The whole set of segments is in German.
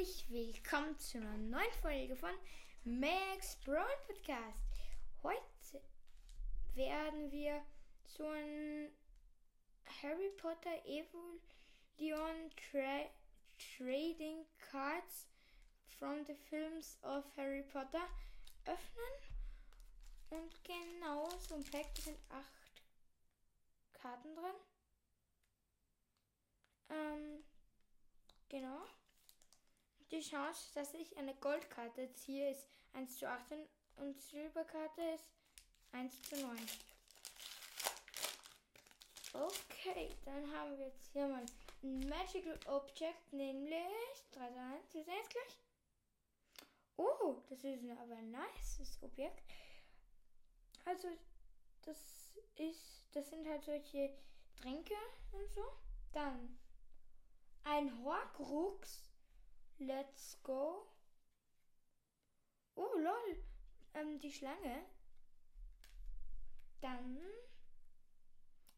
herzlich willkommen zu einer neuen Folge von Max Brown Podcast. Heute werden wir so ein Harry Potter Evolution Tra Trading Cards from the Films of Harry Potter öffnen. Und genau so ein Pack, da sind acht Karten drin. Ähm. Die Chance, dass ich eine Goldkarte ziehe, ist 1 zu 18 und Silberkarte ist 1 zu 9. Okay, dann haben wir jetzt hier mal ein Magical Object, nämlich 3 zu 1. Wir sehen es gleich. Oh, das ist aber ein nices Objekt. Also, das ist, das sind halt solche Tränke und so. Dann ein Horcrux. Let's go. Oh, lol. Ähm, die Schlange. Dann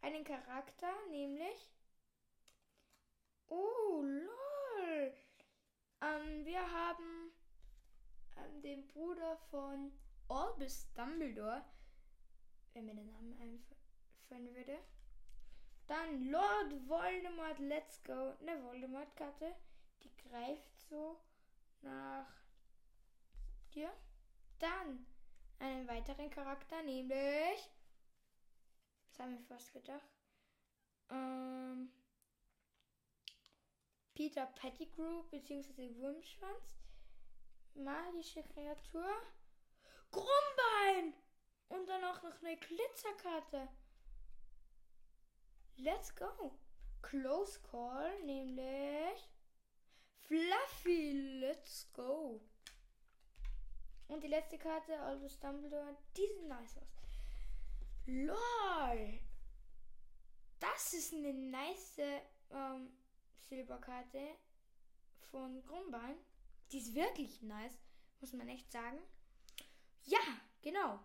einen Charakter, nämlich. Oh, lol. Ähm, wir haben ähm, den Bruder von Albus Dumbledore, wenn mir der Name einfallen würde. Dann Lord Voldemort, let's go. Eine Voldemort-Karte. Die greift so nach dir. Dann einen weiteren Charakter, nämlich. Das haben wir fast gedacht. Ähm, Peter Pettigrew bzw. Wurmschwanz. Magische Kreatur. Krummbein! Und dann auch noch eine Glitzerkarte. Let's go. Close Call, nämlich Fluffy. Let's go. Und die letzte Karte, Albus Dumbledore. Die sieht nice aus. LOL. Das ist eine nice ähm, Silberkarte von Grumbein. Die ist wirklich nice, muss man echt sagen. Ja, genau.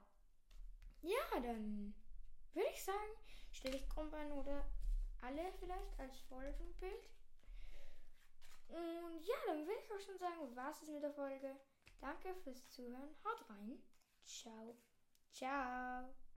Ja, dann würde ich sagen, stelle ich Grumbein oder alle vielleicht als Folgenbild. Und ja, dann will ich auch schon sagen, was ist mit der Folge. Danke fürs Zuhören. Haut rein. Ciao. Ciao.